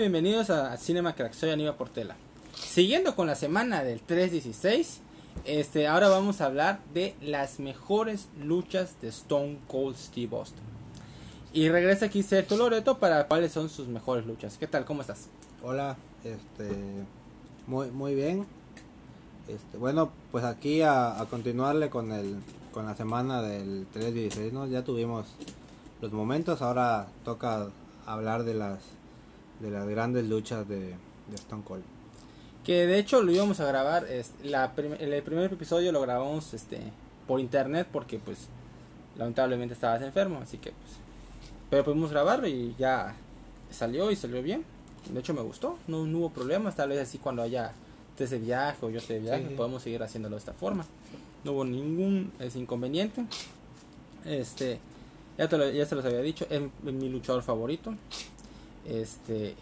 Bienvenidos a Cinema Crack, soy Aníbal Portela. Siguiendo con la semana del 316, este, ahora vamos a hablar de las mejores luchas de Stone Cold Steve Austin. Y regresa aquí Sergio Loreto para cuáles son sus mejores luchas. ¿Qué tal? ¿Cómo estás? Hola, este, muy, muy bien. Este, bueno, pues aquí a, a continuarle con el, con la semana del 316, ¿no? Ya tuvimos los momentos, ahora toca hablar de las, de las grandes luchas de, de Stone Cold. Que de hecho lo íbamos a grabar, es, la prim- el primer episodio lo grabamos este por internet porque pues lamentablemente estabas enfermo, así que pues pero pudimos grabarlo y ya salió y salió bien. De hecho me gustó, no, no hubo problemas, tal vez así cuando haya de viaje o yo esté de viaje Sí, podemos seguir haciéndolo de esta forma. No hubo ningún es, inconveniente. Este, ya, te lo, ya se los había dicho, es mi luchador favorito. Este,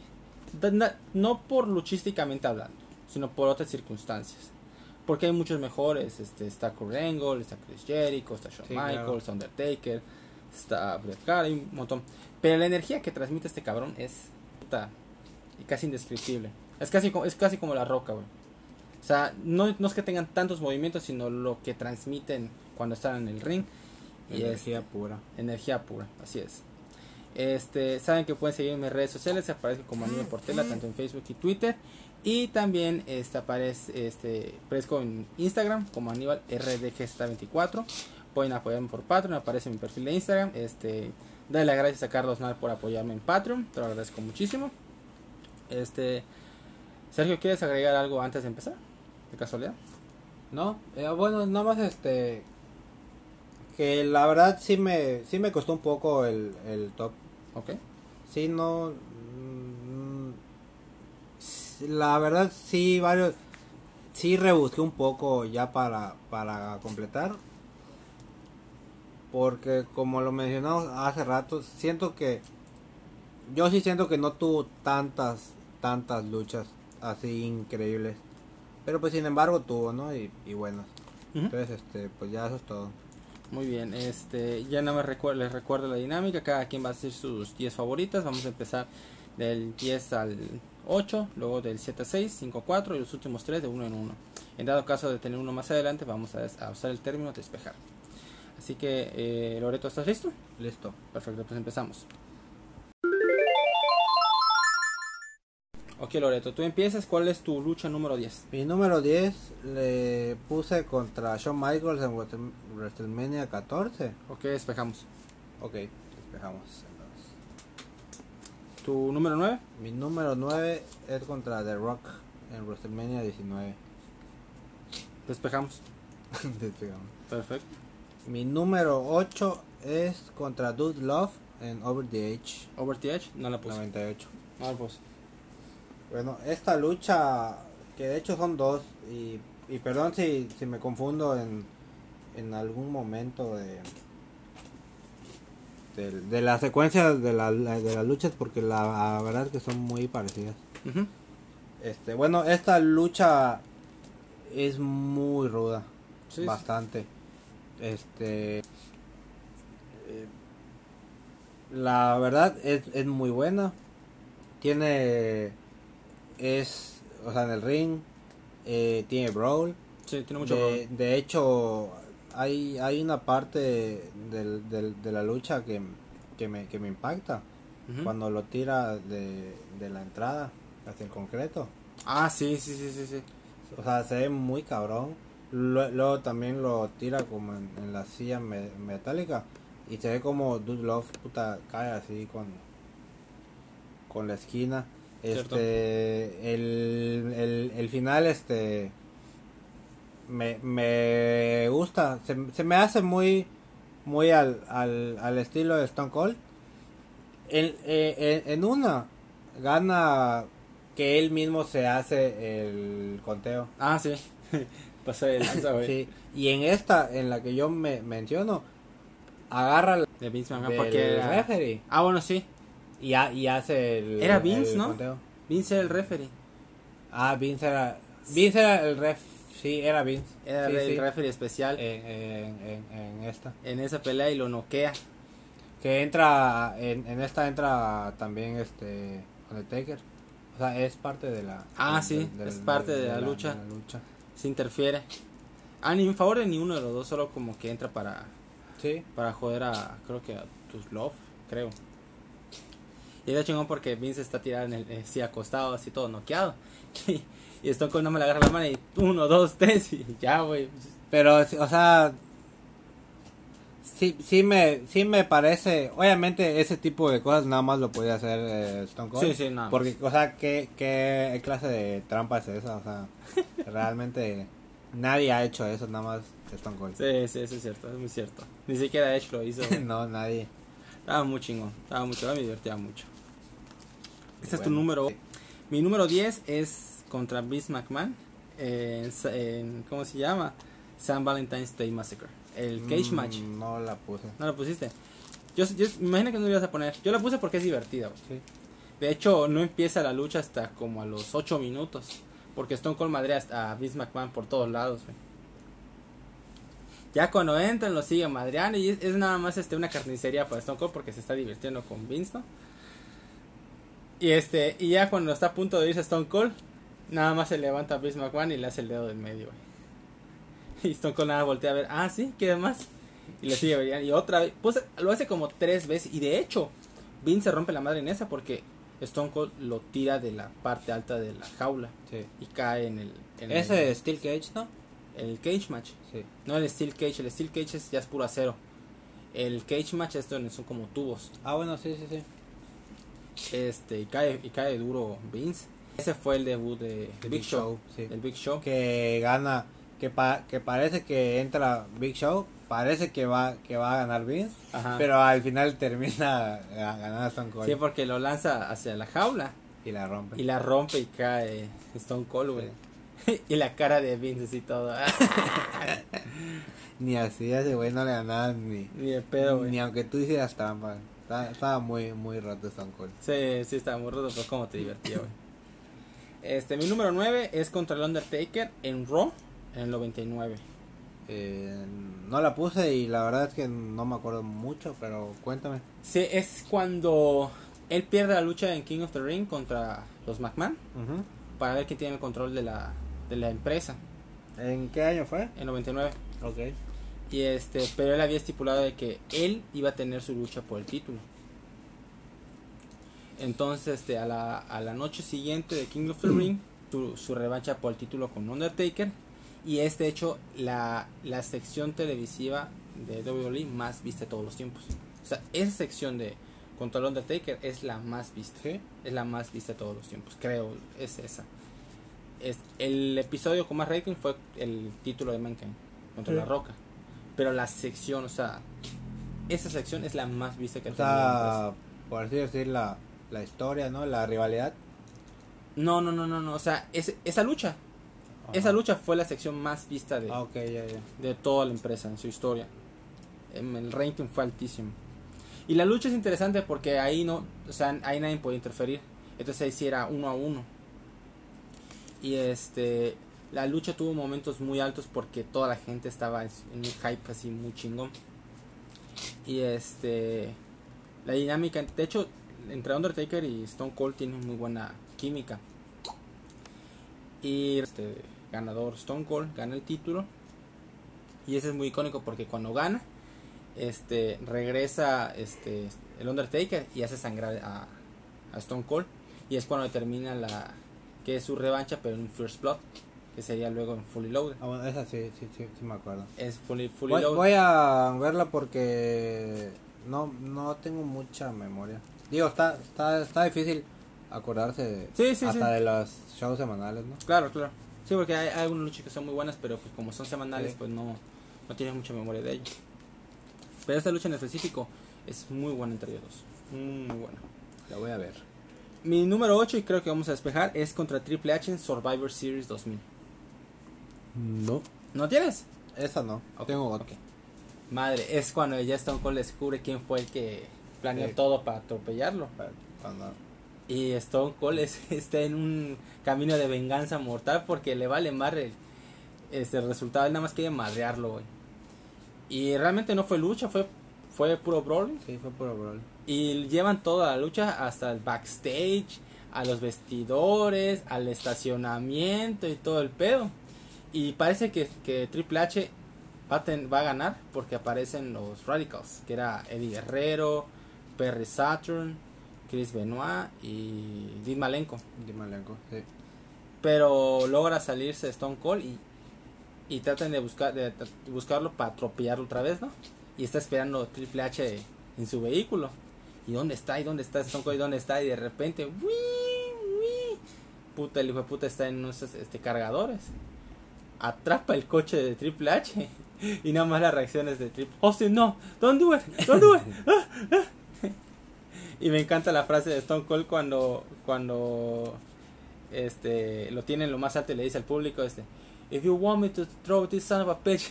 no por luchísticamente hablando, sino por otras circunstancias. Porque hay muchos mejores, este, está Kurt Angle, está Chris Jericho, está Shawn Sí, Michaels, claro. está Undertaker, está Bret Hart, hay un montón. Pero la energía que transmite este cabrón es puta, y casi indescriptible. Es casi, es casi como la roca, güey. O sea, no, no es que tengan tantos movimientos, sino lo que transmiten cuando están en el ring. Y Energía es pura. energía pura, así es. Este, saben que pueden seguir en mis redes sociales, aparece como Anime Portela, tanto en Facebook y Twitter. Y también este, aparece, este, aparezco en Instagram como Aníbal RDG24. Pueden apoyarme por Patreon, aparece en mi perfil de Instagram. Este, dale las gracias a Carlos Nal por apoyarme en Patreon, te lo agradezco muchísimo. Este, Sergio, ¿quieres agregar algo antes de empezar? De casualidad. No, eh, bueno, nada más este que la verdad sí me sí me costó un poco el, el top. Ok. Sí, no mm, la verdad sí varios sí rebusqué un poco ya para para completar. Porque como lo mencionamos hace rato, siento que yo sí siento que no tuvo tantas tantas luchas así increíbles. Pero pues sin embargo tuvo, ¿no? Y, y buenas. Ujú. Entonces, este, pues ya eso es todo. Muy bien, este, ya nada más recuer- les recuerdo la dinámica, cada quien va a hacer sus 10 favoritas, vamos a empezar del 10 al 8, luego del 7 a 6, 5 a 4 y los últimos 3 de uno en uno. En dado caso de tener uno más adelante, vamos a, a usar el término despejar. Así que, eh, Loreto, ¿estás listo? Listo. Perfecto, pues empezamos. Ok, Loreto, tú empiezas, ¿cuál es tu lucha número 10? Mi número 10 le puse contra Shawn Michaels en Wrestle- WrestleMania 14. Ok, despejamos. Ok, despejamos. entonces. ¿Tu número 9? Mi número 9 es contra The Rock en WrestleMania 19. Despejamos. Despejamos. Perfecto. Mi número 8 es contra Dude Love en Over the Edge Over the Edge, no la puse. 98. No la puse. Bueno, esta lucha, que de hecho son dos, y, y perdón si, si me confundo en, en algún momento de, de, de la secuencia de, la, de las luchas, porque la, la verdad es que son muy parecidas. Este, bueno, esta lucha es muy ruda, Sí, sí. bastante. Este, eh, la verdad es, es muy buena. Tiene, es, o sea, en el ring, eh, tiene brawl. Sí, tiene mucho De, problema. de hecho, hay, hay una parte del, del- de la lucha que, que, me, que me impacta. Cuando lo tira de, de la entrada hacia el concreto. Ah, sí, sí, sí, sí, sí. O sea, se ve muy cabrón. Luego también lo tira como en, en la silla me- metálica. Y se ve como Dude Love puta cae así con, con la esquina. Este, el, el, el final, este, me, me gusta. Se, se me hace muy, muy al, al, al estilo de Stone Cold. En, eh, en, en una, gana que él mismo se hace el conteo. Ah, sí. Pasó de lanza, güey. Sí, y en esta, en la que yo me menciono, agarra McMahon, del porque referee Ah, bueno, sí. Y, ha- y hace el. Era Vince, el ¿no? conteo. Vince era el referee. Ah, Vince era. Vince era el ref. Sí, era Vince. Era Sí, el sí. referee especial En, en- en- en esta. en esa pelea y lo noquea. Que entra. En, en esta entra también este. Undertaker. O sea, es parte de la. Ah, sí, es parte de la lucha. de la lucha. Se interfiere. Ah, ni en favor de ni uno de los dos, solo como que entra para, Sí. para joder a, creo que a tus love, creo. Y era chingón porque Vince está tirado en el, eh, acostado, así todo noqueado. Y, y Stone Cold no me le agarra la mano y uno, dos, tres y ya, güey. Pero, o sea. Sí, sí me, sí me parece, obviamente ese tipo de cosas nada más lo podía hacer eh, Stone Cold. Sí, sí, nada más. Porque, o sea, ¿qué, ¿qué clase de trampa es esa? O sea, realmente nadie ha hecho eso, nada más Stone Cold. Sí, sí, eso es cierto, es muy cierto. Ni siquiera Edge lo hizo. no, nadie. Estaba muy chingón, estaba mucho, me divertía mucho. Este es tu número. Mi número 10 es contra Vince McMahon. en en- ¿Cómo se llama? San Valentine's Day Massacre. El Cage Mm, Match. No la puse. ¿No lo pusiste? Yo, yo me imagino que no lo ibas a poner. Yo la puse porque es divertida. Sí. De hecho, no empieza la lucha hasta como a los 8 minutos. Porque Stone Cold madrea a Vince McMahon por todos lados. Ya cuando entran lo sigue madreando y es, es nada más este una carnicería para Stone Cold porque se está divirtiendo con Vince, ¿no? Y este y ya cuando está a punto de irse Stone Cold, nada más se levanta a Vince McMahon y le hace el dedo del medio. güey. Y Stone Cold nada voltea a ver, ah, sí, ¿qué más? Y le sigue verían y otra vez, pues lo hace como tres veces y de hecho Vince se rompe la madre en esa porque Stone Cold lo tira de la parte alta de la jaula Sí. y cae en el en Ese el, Steel Cage, ¿no? el cage match. Sí. No el steel cage, el steel cage es, ya es puro acero. El cage match es donde son como tubos. Ah, bueno, sí, sí, sí. Este, y cae, y cae duro Vince. Ese fue el debut de, de Big, Show. sí. El Big Show. Que gana, que, pa- que parece que entra Big Show, parece que va, que va a ganar Vince, Ajá. pero al final termina a- ganando Stone Cold sí, porque lo lanza hacia la jaula y la rompe. y la rompe y cae Stone Cold, güey. y la cara de Vince así todo. Ni así a ese güey no le ganaban ni, Ni pedo, güey. ni aunque tú hicieras trampa. Estaba, estaba muy, muy roto Stone Cold. Sí, sí, estaba muy roto, pero cómo te divertía, güey. Este, mi número 9 es contra el Undertaker en Raw en el 99. Eh, no la puse y la verdad es que no me acuerdo mucho, pero cuéntame. Sí, es cuando él pierde la lucha en King of the Ring contra los McMahon para ver quién tiene el control de la, de la empresa ¿En qué año fue? en 99. Ok. Y este, pero él había estipulado de que él iba a tener su lucha por el título. Entonces, este, a la, a la noche siguiente de King of the Ring, su, su revancha por el título con Undertaker. Y es de hecho la, la sección televisiva de WWE más vista de todos los tiempos. O sea, esa sección de contra el Undertaker es la más vista. ¿Sí? Es la más vista de todos los tiempos, creo, es esa. Es, el episodio con más rating fue el título de Mankind contra Sí. La Roca. Pero la sección, o sea, esa sección es la más vista que ha O tenido sea, por así decir, la, la historia, ¿no? La rivalidad. No, no, no, no, no, o sea, es, esa lucha, esa lucha fue la sección más vista de, Ah, ok, ya, ya. de toda la empresa en su historia. Em, El rating fue altísimo. Y la lucha es interesante porque ahí no, o sea, ahí nadie podía interferir. Entonces ahí sí era uno a uno. Y este, la lucha tuvo momentos muy altos porque toda la gente estaba en un hype así muy chingón. Y este, la dinámica, de hecho, entre Undertaker y Stone Cold tienen muy buena química. Y este ganador Stone Cold gana el título. Y ese es muy icónico porque cuando gana, este regresa este el Undertaker y hace sangrar a, a Stone Cold. Y es cuando termina la que es su revancha, pero en First Blood, que sería luego en Fully Loaded. Ah, bueno, esa sí, sí, sí, sí me acuerdo. Es Fully, fully Voy, Loaded. voy a verla porque no, no tengo mucha memoria. Digo, está, está, está difícil acordarse de, Sí, sí, hasta sí. de los shows semanales, ¿no? Claro, claro. Sí, porque hay, hay algunas luchas que son muy buenas, pero pues como son semanales, pues no, no tienes mucha memoria de ellos. Pero esta lucha en específico es muy buena entre ellos dos. Muy buena. La voy a ver. Mi número 8, y creo que vamos a despejar, es contra Triple H en Survivor Series 2000. No. ¿No tienes? Esa no. Ok, Tengo otra. ok. Madre, es cuando ya Stone Cold descubre quién fue el que planeó todo para atropellarlo. Cuando- Y Stone Cold es- está en un camino de venganza mortal porque le vale madre el, este, el resultado. Él nada más quiere madrearlo, güey. Y realmente no fue lucha, fue, fue puro brawling. Sí, fue puro brawl. Y llevan toda la lucha hasta el backstage, a los vestidores, al estacionamiento y todo el pedo. Y parece que, que Triple H va a, ten- va a ganar porque aparecen los Radicals, que era Eddie Guerrero, Perry Saturn, Chris Benoit y Dean Malenko. De Malenko, sí. Pero logra salirse Stone Cold y, y tratan de, buscar, de, de buscarlo para atropellarlo otra vez, ¿no? Y está esperando Triple H en su vehículo. ¿Y dónde está? ¿Y dónde está Stone Cold? ¿Y dónde está? Y de repente, ¡wii! ¡wii! Puta, el hijo de puta está en unos este, cargadores. Atrapa el coche de Triple H. Y nada más las reacciones de Triple Austin, no, don't do it, don't do it. Ah, ah. y me encanta la frase de Stone Cold cuando, cuando este lo tiene en lo más alto y le dice al público este if you want me to throw this son of a bitch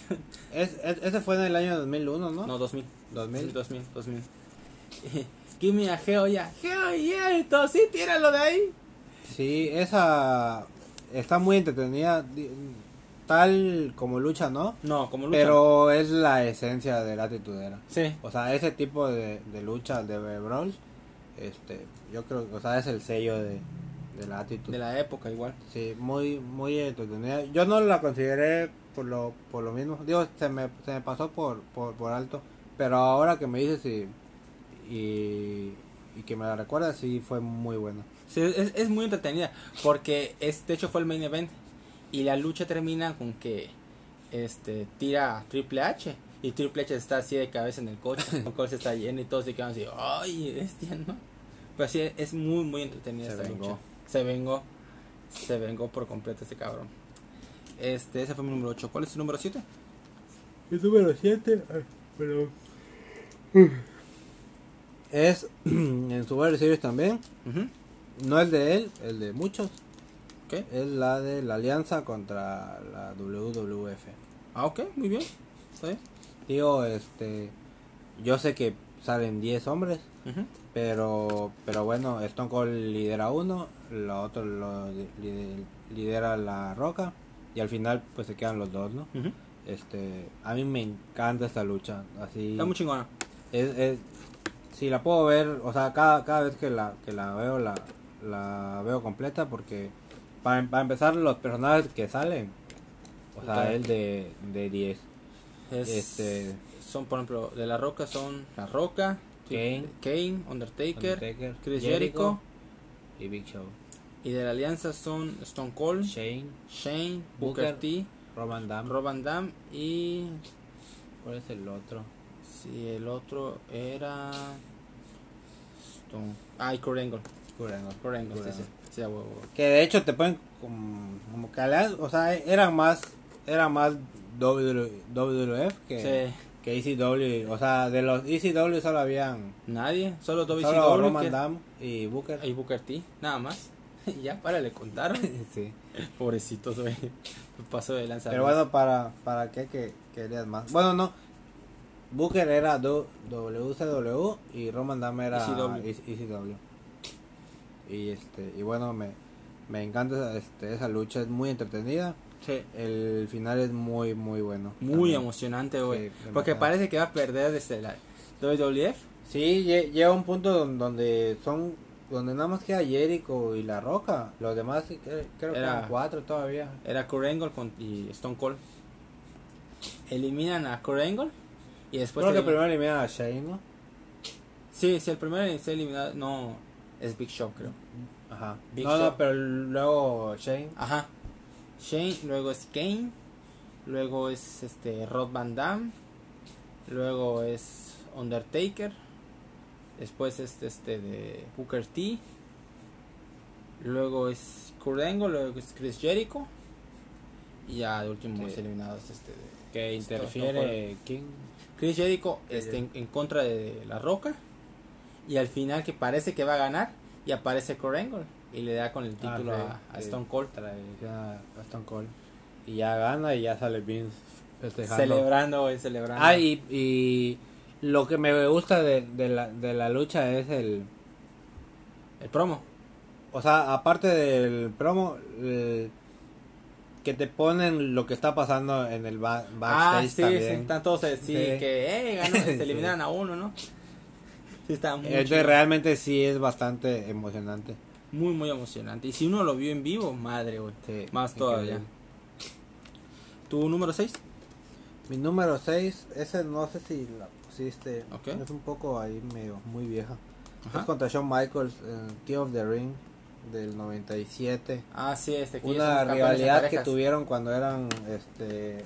Es, es- ese fue en el año 2001, ¿no? no 2000 2000. 2000 2000 give me a hell yeah hell yeah todo sí tíralo de ahí Sí, esa está muy entretenida, tal como lucha, ¿no? no como lucha Pero es la esencia de la atitudera. sí O sea, ese tipo de, de lucha de brawls, este, yo creo que, o sea, es el sello de, de la actitud. de la época igual Sí, muy, muy entretenida. Yo no la consideré por lo, por lo mismo. Digo, se me, se me pasó por, por, por alto. Pero ahora que me dices y, y, y que me la recuerdas, sí fue muy buena. Sí, es, es muy entretenida porque es, de hecho fue el main event y la lucha termina con que este tira a Triple H y Triple H está así de cabeza en el coche, el coche está lleno y todos se quedan así, ay, bestia, ¿no? Pero sí, es muy, muy entretenida Se esta vengó. lucha. Se vengó, se vengó por completo este cabrón. Este, ese fue mi número 8. ¿Cuál es tu número 7? El número 7, pero... Es en Survivor Series también. No es de él, es de muchos. ¿Qué? Es la de la alianza contra la WWF. Ah, ok, muy bien. ¿Está bien? Digo, este... Yo sé que salen 10 hombres. Pero, pero bueno, Stone Cold lidera uno, lo otro lo li- li- lidera la Roca y al final pues se quedan los dos, ¿no? Ujú. Este, a mí me encanta esta lucha, así Está muy chingona. es, es- si la puedo ver, o sea, cada, cada vez que la que la veo la, la veo completa porque para, para empezar los personajes que salen, o sea, Claro. el de de 10. Es- Este son por ejemplo de la roca son la roca Kane. Kane Undertaker, Undertaker, Chris Jericho, y Big Show, y de la alianza son Stone Cold Shane, Shane Booker, Booker, T Roman Dam. Rob Van Dam y ¿Cuál es el otro? si el otro era Stone ah y Kurt Angle Kurt Angle, Kurt sí, Angle. sí, sí, a huevo. Que de hecho te ponen como, como ale- o sea, eran más, era más WWF que, Sí. que ECW. O sea, de los ECW solo habían nadie solo solo WCW Roman que- Dam y Booker. y Booker T nada más ya para le contaron sí. pobrecitos güey pasó de lanza Pero bueno, para, para qué que querías más. Bueno, no. Booker era do- WCW y Roman Dam era ECW. ECW. Y este y bueno, me, me encanta esa- este, esa lucha, es muy entretenida. Sí. El final es muy muy bueno. Muy también. emocionante, güey. Sí, Porque parece que va a perder desde la WWF. Sí, lle- llega un punto don- donde son donde nada más queda Jericho y La Roca. Los demás creo que Era- eran cuatro todavía. Era Kurt con, y Stone Cold. Eliminan a Kurt. Y después. creo que elim- primero eliminan a Shane, ¿no? Sí, sí, el primero ser eliminado. No, es Big Show, creo. Ajá. Big no, Show. no, pero luego Shane. Ajá. Shane, luego es Kane. Luego es este Rod Van Dam. Luego es Undertaker. Después es este de Booker T. Luego es Kurt Angle. Luego es Chris Jericho. Y ya de último es eliminado es este de Que Stone interfiere King. Chris Jericho este, en contra de La Roca. Y al final que parece que va a ganar. Y aparece Kurt Angle. Y le da con el título Ah, a, a sí, sí. Stone Cold. Trae a Stone Cold. Y ya gana y ya sale Vince festejando. Celebrando, güey, celebrando. Ah, y, y lo que me gusta de, de, la, de la lucha es el... El promo. O sea, aparte del promo, el- que te ponen lo que está pasando en el ba- Ah, backstage sí, sí, también. están todos así, Sí. que, eh, ganó, se Sí. eliminan a uno, ¿no? Sí, muy Entonces realmente sí es bastante emocionante. Muy, muy emocionante. Y si uno lo vio en vivo, madre, güey. Sí, Más todavía. ¿Tu número 6? Mi número 6, ese no sé si la pusiste. Es un poco ahí medio muy vieja. Ajá. Es contra Shawn Michaels en King of the Ring del 97. Ah, sí, este que Una rivalidad que tuvieron cuando eran este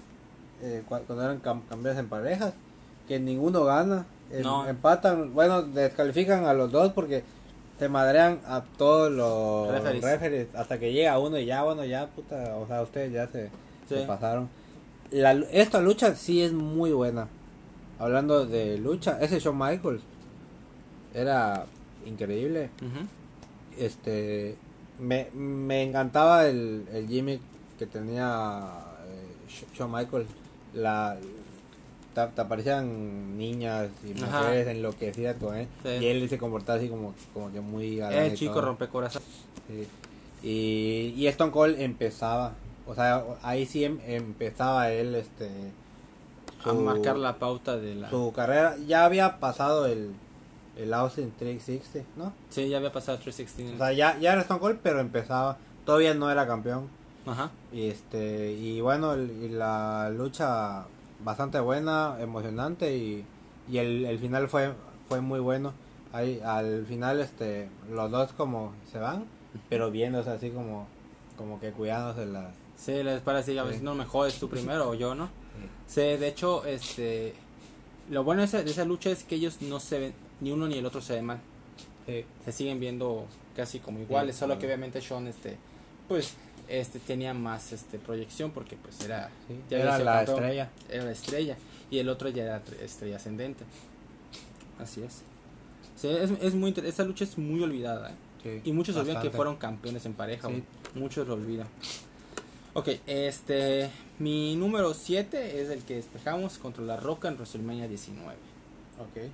eh, cua- cuando eran cam- campeones en parejas que ninguno gana em- No. empatan bueno descalifican a los dos porque se madrean a todos los Referees. referees hasta que llega uno y ya bueno ya puta o sea ustedes ya se, Sí. se pasaron La esta lucha sí es muy buena hablando de lucha ese Shawn Michaels era increíble este me, me encantaba el, el gimmick que tenía eh, Sh- Shawn Michaels la te, te aparecían niñas y Ajá. mujeres enloquecidas con él Sí. y él se comportaba así como, como que muy galán El chico todo. rompecorazón. Sí. y, y Stone Cold empezaba o sea ahí sí em- empezaba él este A marcar la pauta de la... su carrera ya había pasado el el Austin 360 ¿no? Sí, ya había pasado 316. O sea, ya, ya era Stone Cold, pero empezaba. Todavía no era campeón. Ajá. Y este y bueno, el- y la lucha bastante buena, emocionante y, y el, el final fue fue muy bueno. Ahí al final este los dos como se van, pero viéndose así como como que cuidándose las Sí, les parece, a ver Sí. si no me jodes tú primero o yo, ¿no? Sí, de hecho, este... Lo bueno de esa, de esa lucha es que ellos no se ven, ni uno ni el otro se ven mal. Sí. Se siguen viendo casi como iguales, solo que obviamente Sean, este, pues, este, tenía más, este, proyección porque, pues, era... Sí, era la estrella. Era la estrella. Y el otro ya era tre- estrella ascendente. Así es. Sí, es, es muy esa lucha es muy olvidada, ¿eh? Sí, Y muchos olvidan que fueron campeones en pareja. Muchos lo olvidan. Ok, este. Mi número 7 es el que despejamos contra la Roca en WrestleMania 19. Ok.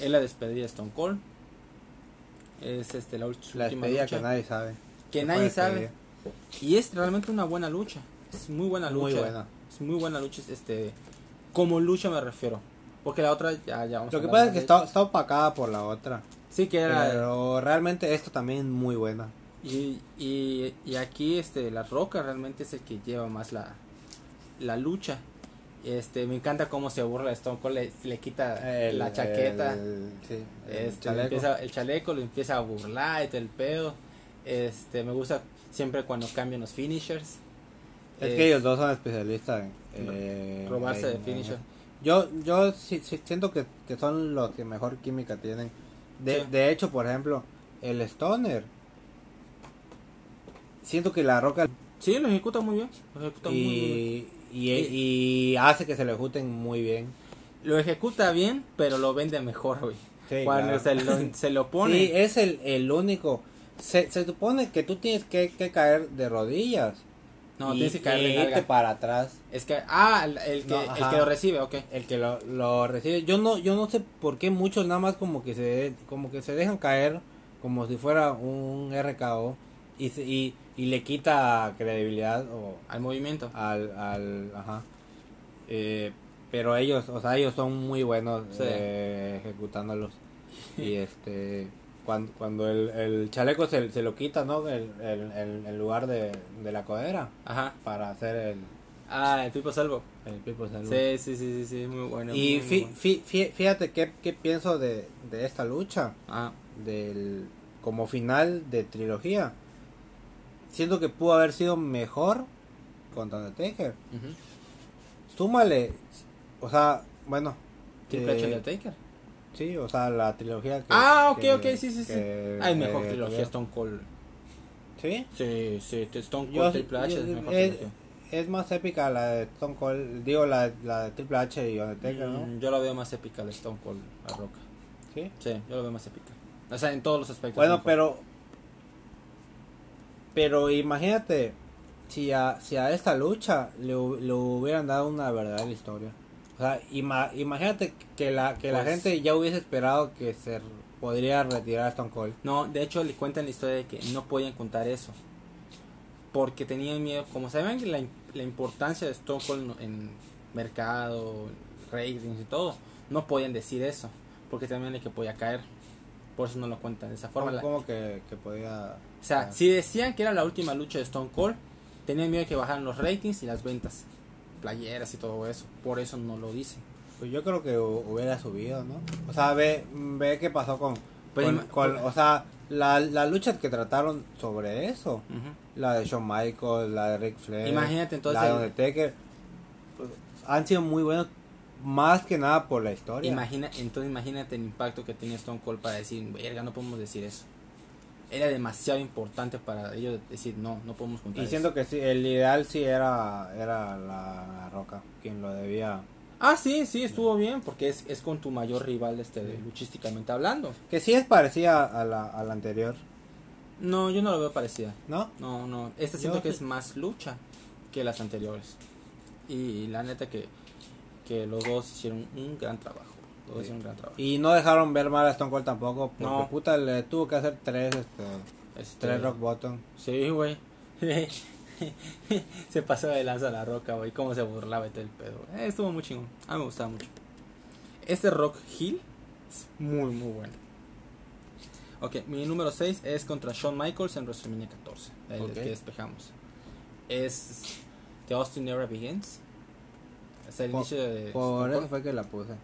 Es la despedida de Stone Cold. Es este, la su La última despedida lucha. que nadie sabe. Que nadie sabe. Y es realmente una buena lucha. Es muy buena lucha. Muy buena. Es muy buena lucha. es, Este, como lucha me refiero. Porque la otra ya, ya vamos a Lo que pasa es que está, está opacada por la otra. Sí, que era. Pero realmente esta también es muy buena. Y, y, y aquí este la roca realmente es el que lleva más la, la lucha. Este, me encanta cómo se burla Stone Cold, le, le quita El- la chaqueta, el- sí, el este, chaleco. Empieza, el chaleco, lo empieza a burlar y todo el pedo. Este, me gusta siempre cuando cambian los finishers. Es Eh, que ellos dos son especialistas en eh, robarse de en- finisher. Yo, yo sí, sí siento que, que son los que mejor química tienen. De, Sí. de hecho, por ejemplo, el Stoner. Siento que la roca Sí, lo ejecuta muy bien. Lo ejecuta muy, muy bien. y, y, y hace que se lo ejecuten muy bien. Lo ejecuta bien, pero lo vende mejor, güey. Sí, Cuando claro. se, lo, se lo pone. Sí, es el, el único. Se, se supone que tú tienes que, que caer de rodillas. no, y, tienes que caer de nalga. para atrás. Es que, ah, el, el que, No, el que lo recibe, ok. el que lo, lo recibe yo no yo no sé por qué muchos nada más como que se como que se dejan caer como si fuera un RKO y se- y, y le quita credibilidad o Al movimiento. al al ajá Eh, pero ellos o sea ellos son muy buenos Sí. eh, ejecutándolos y este cuando, cuando el, el chaleco se, se lo quita no el, el, el- lugar de, de la codera Ajá. para hacer el Ah, el tipo salvo. el people salute. Sí, sí, sí, sí, sí, muy bueno. Y muy, fí- bueno. fí- fí- fíjate qué, qué pienso de, de esta lucha, Ah, del como final de trilogía. Siento que pudo haber sido mejor contra Undertaker. ujú. Súmale, o sea, bueno. Triple H eh, Undertaker. Sí, o sea, la trilogía que... Ah, ok, que- ok, sí, sí, sí. que- Hay mejor eh, trilogía que- Stone Cold. ¿Sí? Sí, sí, Stone Cold Yo- Triple H yo- es mejor es, trilogía. es más épica la de Stone Cold, digo la, la de Triple H y Undertaker, ¿no? Mm, Yo la veo más épica la Stone Cold, la roca. Sí. Sí, yo la veo más épica. O sea, en todos los aspectos. Bueno, mejor. pero. Pero imagínate si a, si a esta lucha le, le hubieran dado una verdadera historia. O sea, ima- imagínate que la que la Pues- gente ya hubiese esperado que se podría retirar a Stone Cold. No, de hecho le cuentan la historia de que no podían contar eso. Porque tenían miedo, como saben que la, la importancia de Stone Cold en mercado, ratings y todo, no podían decir eso. Porque también que podía caer. Por eso no lo cuentan de esa forma. ¿Cómo, La- que, que podía.? O sea, si decían que era la última lucha de Stone Cold, tenían miedo de que bajaran los ratings y las ventas, playeras y todo eso. Por eso no lo dicen. Pues yo creo que hu- hubiera subido, ¿no? O sea, ve, ve qué pasó con... Pues con- con- o sea, la, la lucha que trataron sobre eso. La de Shawn Michaels, la de Ric Flair. Imagínate, entonces, La de Undertaker. pues, han sido muy buenos más que nada por la historia. Imagina, entonces imagínate el impacto que tenía Stone Cold para decir, verga, no podemos decir eso. Era demasiado importante para ellos decir, no, no podemos contar y eso". siento que sí, el ideal sí era, era la, la Roca, quien lo debía. Ah, sí, sí, estuvo bien, porque es, es con tu mayor rival este, luchísticamente hablando. Que sí es parecida a la, a la anterior, No, yo no lo veo parecida. ¿no? No, no, esta Yo siento que sí. es más lucha que las anteriores. Y la neta que, que los dos hicieron un gran trabajo. Los dos Sí. hicieron un gran trabajo. Y no dejaron ver mal a Stone Cold tampoco, porque No. puta le tuvo que hacer tres, este, Este, tres rock bottom. Sí, güey. se pasó de lanza la roca, güey. Cómo se burlaba y todo el pedo. Eh, estuvo muy chingón. A mí me gustaba mucho. Este Rock Hill es muy, muy bueno. Ok, mi número 6 es contra Shawn Michaels en WrestleMania 14. El que despejamos. Es The Austin Era Begins. Es el Por- inicio de Por eso fue que la puse.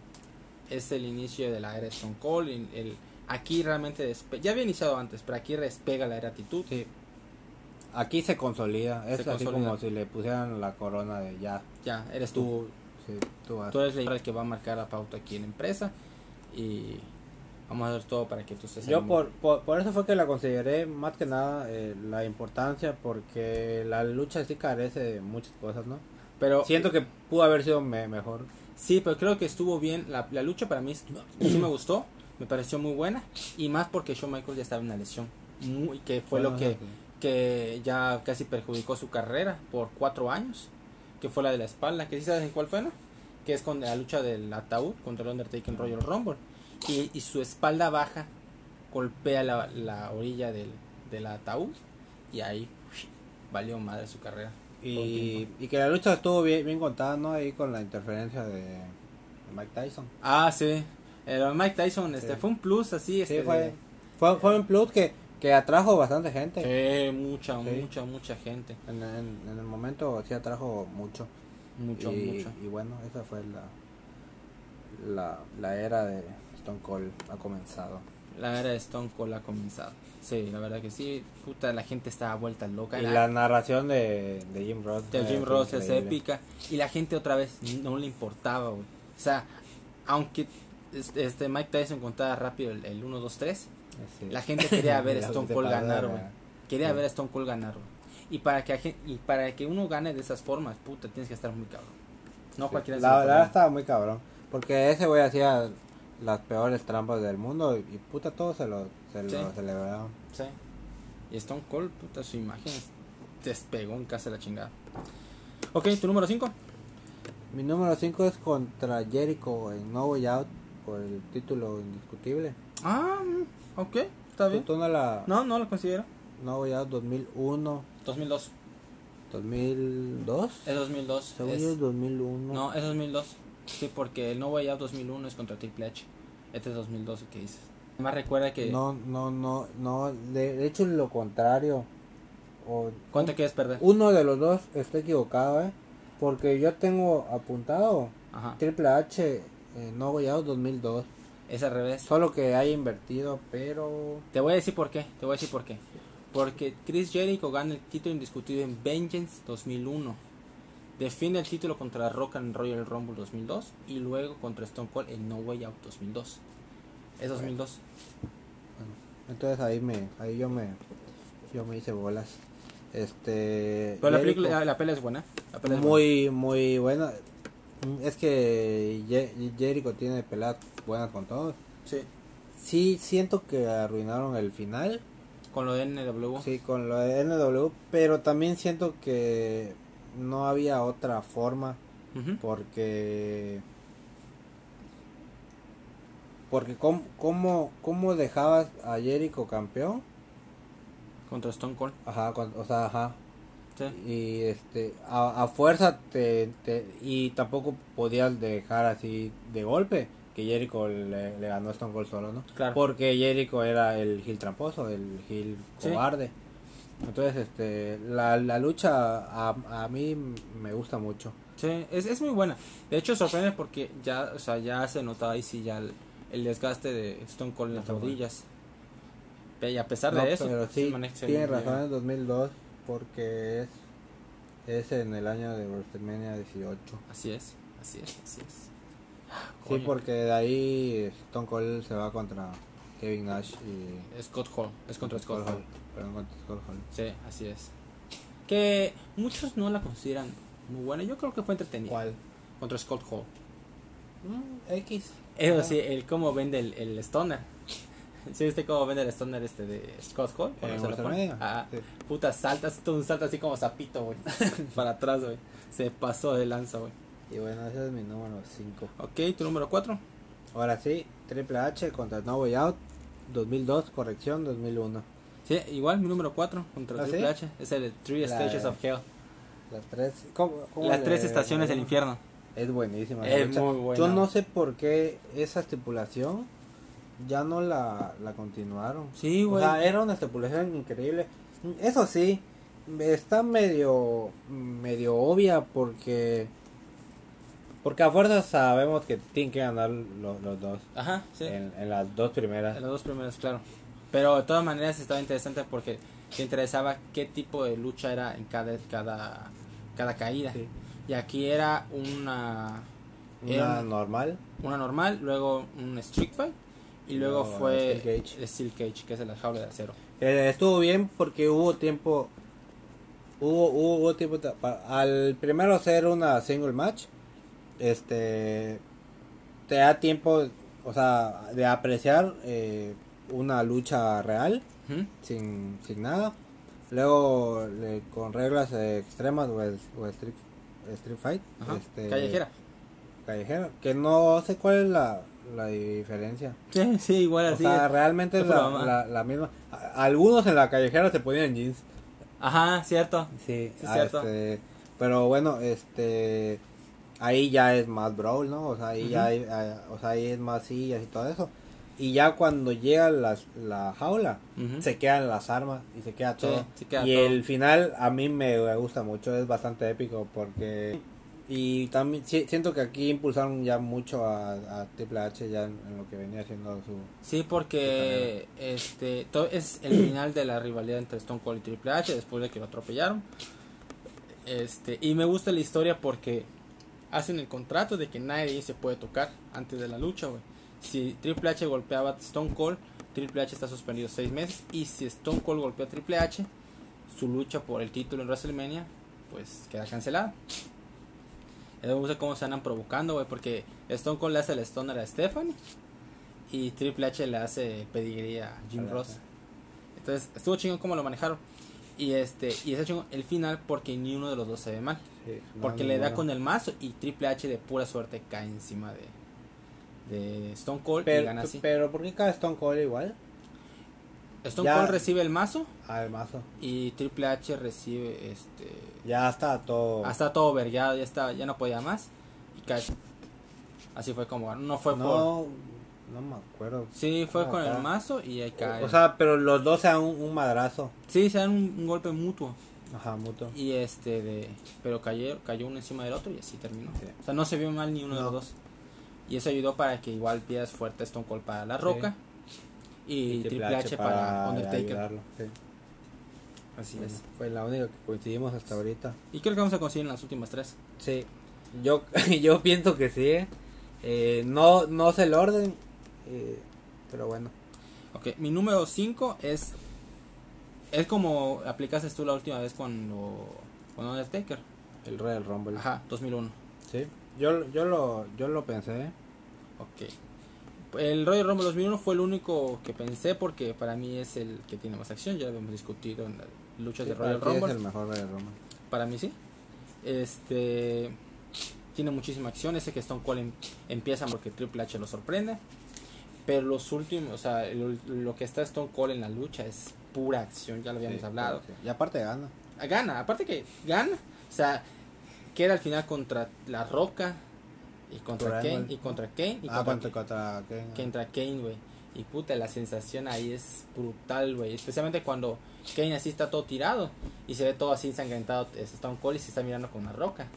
Es el inicio de la era Stone Cold. el, aquí realmente despe- ya había iniciado antes, pero aquí despega la era actitud. Sí. Aquí se consolida. Es Se así consolida. como si le pusieran la corona de ya. Ya, eres tú. Tú, sí, tú vas. Tú eres el que va a marcar la pauta aquí en la empresa y vamos a hacer todo para que tú estés Yo por, por, por eso fue que la consideré más que nada eh, la importancia porque la lucha sí carece de muchas cosas, ¿no? pero Siento que pudo haber sido me- mejor. Sí, pero creo que estuvo bien la, la lucha para mí sí me gustó, me pareció muy buena y más porque Shawn Michaels ya estaba en una lesión muy que fue lo que que ya casi perjudicó su carrera por cuatro años, que fue la de la espalda, que sí sabes en cuál fue, ¿no? Que es con la lucha del ataúd contra el Undertaker en Royal Rumble y, y su espalda baja golpea la, la orilla del, del ataúd y ahí valió madre su carrera. Y, y que la lucha estuvo bien, bien contada, ¿no? Ahí con la interferencia de, de Mike Tyson. Ah, sí. El Mike Tyson este, Sí. fue un plus así. Este, Sí, fue, fue, fue un plus que, que atrajo bastante gente. Sí, mucha, Sí. mucha, mucha gente. En, en, en el momento sí atrajo mucho. Mucho, y, mucho. y bueno, esa fue la, la, la era de Stone Cold ha comenzado. La era de Stone Cold ha comenzado. Sí, la verdad que sí. Puta, la gente estaba vuelta loca. Y La- la narración de, de Jim Ross. de Jim Ross es épica. Y la gente otra vez no le importaba, güey. O sea, aunque este, este Mike Tyson contaba rápido el, el 1, 2, 3, Sí. la gente quería ver a Stone Cold ganar, güey. Quería Sí. ver a Stone Cold ganar, güey. Y para que y para que uno gane de esas formas, puta, tienes que estar muy cabrón. No Sí. cualquiera La verdad estaba muy cabrón. Porque ese güey hacía las peores trampas del mundo y, y puta todo se lo, se Sí. lo celebraban. Sí. Y Stone Cold, puta, su imagen despegó en casa de la chingada. Ok, tu número 5. Mi número 5 es contra Jericho en No Way Out por el título indiscutible. Ah, mm, ok, está ¿Tú, bien. tú no la No, no lo considero. No Way Out 2001, 2002. 2002? Es 2002. Según es- yo es 2001. No, es 2002. Sí, porque el No Way Out 2001 es contra Triple H. Este es 2002, ¿qué dices? Además recuerda que... No, no, no, no, de, de hecho lo contrario. O, ¿Cuánto quieres perder? uno de los dos está equivocado, ¿eh? Porque yo tengo apuntado Ajá. Triple H eh, No Way Out 2002. Es al revés. Solo que haya invertido, pero... Te voy a decir por qué. Te voy a decir por qué. Porque Chris Jericho gana el título indiscutible en Vengeance 2001. Defiende el título contra Rock and Royal Rumble 2002. Y luego contra Stone Cold en No Way Out 2002. Es 2002. Entonces ahí me, ahí yo me, yo me hice bolas. Este... Pero la, película, la pelea es buena. La pelea es buena. muy muy buena es que Jericho tiene peladas buenas con todos Sí. sí siento que arruinaron el final Con lo de NW. sí con lo de NW pero también siento que no había otra forma porque porque cómo, cómo, cómo dejabas a Jericho campeón Contra Stone Cold. ajá o sea ajá Sí. y este a, a fuerza te, te- y tampoco podías dejar así de golpe que Jericho le, le ganó a Stone Cold solo no Claro. porque Jericho era el Gil tramposo el Gil Sí. Entonces, este, la, la lucha a, a mí me gusta mucho. Sí, es, es muy buena. De hecho, sorprende porque ya, o sea, ya se notaba ahí sí ya el, el desgaste de Stone Cold en las rodillas. Y a pesar No, de eso, pero sí, maneja tiene muy bien. razón en 2002 porque es, es en el año de WrestleMania 18. Así es, así es, así es. Sí, porque de ahí Stone Cold se va contra Kevin Nash y Scott Hall, es contra Scott Hall. Perdón, contra Scott Hall. Sí, así es. Que muchos no la consideran muy buena. Yo creo que fue entretenida. ¿Cuál? Contra Scott Hall. Mm, X. Eso Ah. sí, el cómo vende el, el Stoner. ¿Sí viste cómo vende el Stoner este de Scott Hall? ¿En se lo pone? WrestleMania? Ah, Sí. puta, saltas, todo un salto así como sapito, güey. Para atrás, güey. Se pasó de lanza, güey. Y bueno, ese es mi número 5. Ok, tu número 4. Ahora sí, Triple H contra No Way Out, 2002, corrección, 2001. Sí, igual mi número 4 contra ¿Ah, Triple sí? H. Es el Three La- Stages of Hell. Las tres, ¿cómo- cómo Las le- tres estaciones del infierno. Es buenísima. Es muy buena. Yo no sé por qué esa estipulación ya no la, la continuaron. Sí, O güey. sea, era una estipulación increíble. Eso sí, está medio medio obvia porque porque a fuerza sabemos que tienen que ganar lo- los dos Ajá, sí. en, en las dos primeras. En las dos primeras, claro. Pero de todas maneras estaba interesante porque te interesaba qué tipo de lucha era en cada cada cada caída. Sí. Y aquí era una Una normal. una normal, luego un street fight y luego Luego fue Steel Cage. el steel cage, que es la jaula de acero. Eh, estuvo bien porque hubo tiempo hubo hubo, hubo tiempo al primero hacer una single match este te da tiempo o sea de apreciar eh, una lucha real sin, sin nada luego le- con reglas extremas o, el- o street, street fight Ajá. este, Callejera. callejera que no sé cuál es la, la diferencia Sí, sí, igual o así. sea es. realmente es la, la, la misma algunos en la callejera se ponían jeans Ajá, cierto. Sí, Sí, ah, cierto. este, pero bueno, este, ahí ya es más brawl, ¿no? O sea, ahí ya hay, ah, o sea, ahí es más sillas y todo eso. Y ya cuando llega las, la jaula, se quedan las armas y se queda Sí, todo. se queda y todo. el final a mí me gusta mucho, es bastante épico porque... Y también si- siento que aquí impulsaron ya mucho a, a Triple H ya en, en lo que venía haciendo su... Sí, porque este to- es el final de la rivalidad entre Stone Cold y Triple H después de que lo atropellaron. Este, y me gusta la historia porque hacen el contrato de que nadie se puede tocar antes de la lucha, güey. Si Triple H golpeaba a Stone Cold, Triple H está suspendido seis meses. Y si Stone Cold golpea a Triple H, su lucha por el título en WrestleMania, pues queda cancelada. Me gusta cómo se andan provocando, güey, porque Stone Cold le hace el stoner a Stephanie y Triple H le hace pedigrí a Jim Ross. Entonces, estuvo chingón cómo lo manejaron. Y este y está chingón el final porque ni uno de los dos se ve mal. Sí, Porque le da con el mazo y Triple H de pura suerte cae encima de, de Stone Cold y Pero, gana así. pero ¿por qué cada Stone Cold igual? Stone ya- Cold recibe el mazo Ah, el mazo. y Triple H recibe este Ya está todo... hasta todo vergueado, ya está, ya no podía más y cae. Así fue como no fue por no, no me acuerdo. Sí, fue Ah, con acá. el mazo y ahí cae. O sea, pero los dos se dan un, un madrazo. sí, se dan un, un golpe mutuo. Ajá, mutuo. Y este de pero cayó, cayó uno encima del otro y así terminó. Sí. O sea, no se vio mal ni uno de los dos. Y eso ayudó para que igual pidas fuerte Stone Cold para La Roca y, Triple H, para, Undertaker. ayudarlo, sí. Así Bueno, es. Fue la única que coincidimos hasta ahorita. Y creo que vamos a conseguir en las últimas tres. Sí. Yo, yo pienso que sí. ¿eh? Eh, no, no sé el orden. eh, pero bueno. Ok, mi número 5 es es como aplicaste tú la última vez cuando con Undertaker. El Royal Rumble. Ajá, 2001. Sí. Yo, yo, lo, yo lo pensé. Ok. El Royal Rumble 2001 fue el único que pensé porque para mí es el que tiene más acción. Ya lo habíamos discutido en las luchas Sí, de Royal Rumble. Es el mejor Royal Rumble. Para mí sí. Este tiene muchísima acción. Ese que Stone Cold em- empieza porque Triple H lo sorprende. Pero los últimos, o sea, lo, lo que está Stone Cold en la lucha es pura acción. Ya lo habíamos Sí, hablado. Y aparte gana. Ah, Gana, aparte que gana. O sea, queda al final contra La Roca y contra Kane y contra Kane y ah, contra, contra, Kane. contra Kane, güey. Y puta, la sensación ahí es brutal, güey. Especialmente cuando Kane así está todo tirado y se ve todo así ensangrentado. es Stone Cold y se está mirando con una roca.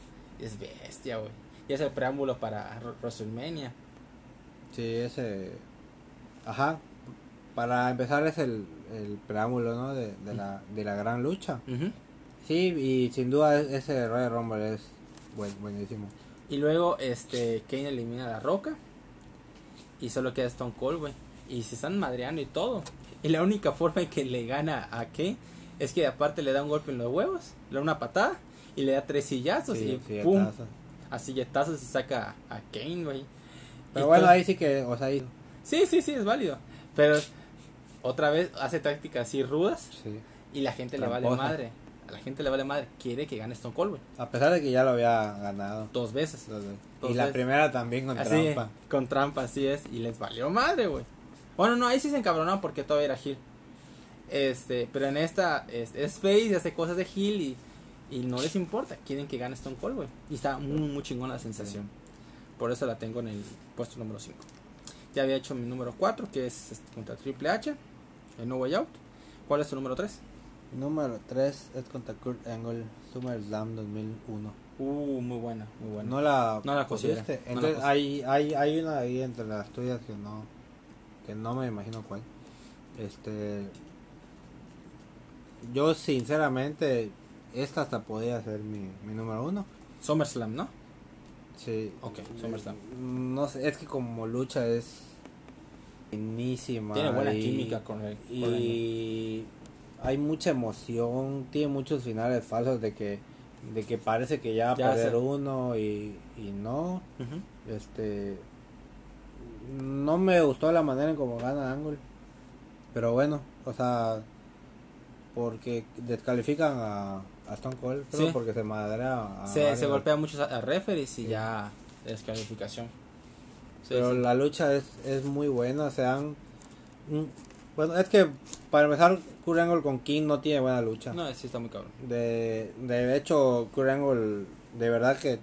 Es bestia, güey. Y es el preámbulo para WrestleMania. Sí, ese. Ajá. Para empezar es el, el preámbulo, ¿no? De, de, la, de la gran lucha. Sí, y sin duda ese Royal Rumble es buen, buenísimo. Y luego este Kane elimina a la roca. Y solo queda Stone Cold, güey. Y se están madreando y todo. Y la única forma en que le gana a Kane es que aparte le da un golpe en los huevos, le da una patada y le da tres sillazos Sí, y pum, tazo. a silletazos se saca a Kane, güey. Pero Y bueno, todo- ahí sí que, o sea, ahí. Sí, sí, sí, es válido. Pero otra vez hace tácticas así rudas Sí. y la gente le vale madre. A la gente le vale madre. Quiere que gane Stone Cold, güey. A pesar de que ya lo había ganado. Dos veces. Dos veces. Dos y la primera también con Así, trampa. con trampa, así es. Y les valió madre, güey. Bueno, no, ahí sí se encabronaron porque todavía era Hill. Este, pero en esta es, es face y hace cosas de Hill y, y no les importa. Quieren que gane Stone Cold, güey. Y está muy, muy chingona la sensación. Por eso la tengo en el puesto número 5. Ya había hecho mi número 4, que es este, contra Triple H, el No Way Out. ¿Cuál es tu número 3? Número 3 es contra Kurt Angle, SummerSlam 2001. Uh, muy buena, muy buena. No la, No la no Entonces hay, hay, hay una ahí entre las tuyas que no, que no me imagino cuál. Este, yo sinceramente, esta hasta podría ser mi, mi número uno. SummerSlam, ¿no? Sí. Ok, SummerSlam. No sé, es que como lucha es buenísima. Tiene buena y- química con el- y hay mucha emoción, tiene muchos finales falsos de que de que parece que ya va a Ya perder uno y, y no. Este no me gustó la manera en cómo gana Angle. Pero bueno, o sea, porque descalifican a, a Stone Cold, creo, Sí. porque se madrea a se, se golpea muchos a, referees y ya descalificación. Sí, pero la lucha es, es muy buena, se han mm, bueno, es que para empezar Kurt Angle con King no tiene buena lucha. No, sí está muy cabrón. De, de hecho, Kurt de verdad que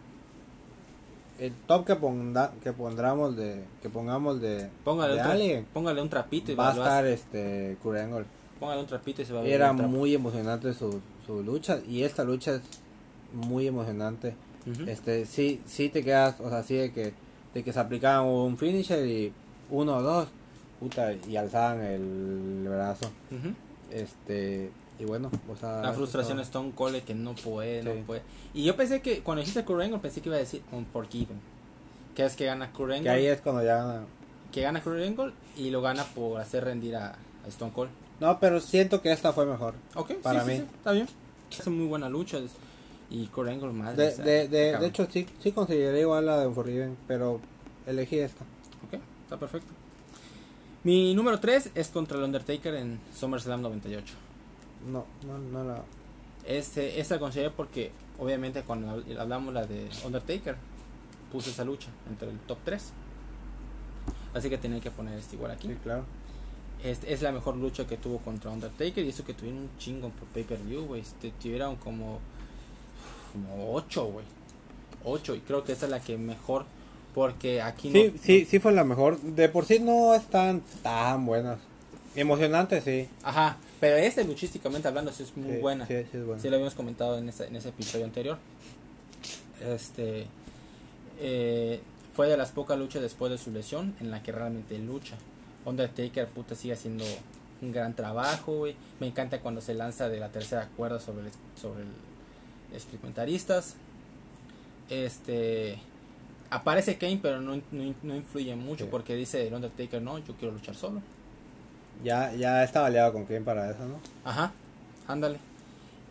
el top que ponda, que pondramos de que pongamos de, Póngale, de un, alguien póngale un trapito y va a estar este Kurt. Póngale un trapito y se va a ver Era muy emocionante su, su lucha y esta lucha es muy emocionante. Ujú. Este, sí, sí te quedas, o sea, sí de que, de que se aplicaban un finisher y uno o dos, puta, y alzaban el brazo. Este, y bueno, o sea. La frustración es Stone Cold que no puede, no puede. Y yo pensé que cuando dijiste Kurt Angle pensé que iba a decir Unforgiven. Que es que gana Kurt Angle. Que ahí es cuando ya gana. que gana Kurt Angle y lo gana por hacer rendir a, a Stone Cold. No, pero siento que esta fue mejor. Ok, Para sí, mí. sí, está bien. Es muy buena lucha. es- Y Kurt Angle, madre. De, o sea, de, de, hecho, sí, sí consideré igual la de Unforgiven, pero elegí esta. Ok, está perfecto. Mi número 3 es contra el Undertaker en SummerSlam 98. No, no, no la. Este, esta la consideré porque, obviamente, cuando hab- hablamos la de Undertaker, puse esa lucha entre el top 3. Así que tenía que poner este igual aquí. Sí, claro. Este, es la mejor lucha que tuvo contra Undertaker y eso que tuvieron un chingo por pay-per-view, güey. Este, tuvieron como, como 8, güey. 8 y creo que esa es la que mejor porque aquí Sí, no, sí, sí fue la mejor. De por sí no están tan buenas. Emocionante, sí. Ajá, pero este luchísticamente hablando sí es muy Sí, buena. Sí, sí es buena. Sí, lo habíamos comentado en ese, en ese episodio anterior. Este eh, fue de las pocas luchas después de su lesión en la que realmente lucha. Undertaker puta sigue haciendo un gran trabajo, güey. Me encanta cuando se lanza de la tercera cuerda sobre el, sobre el experimentaristas. Este aparece Kane, pero no, no, no influye mucho Sí. porque dice el Undertaker, no, yo quiero luchar solo. Ya, ya estaba aliado con Kane para eso, ¿no? Ajá, ándale.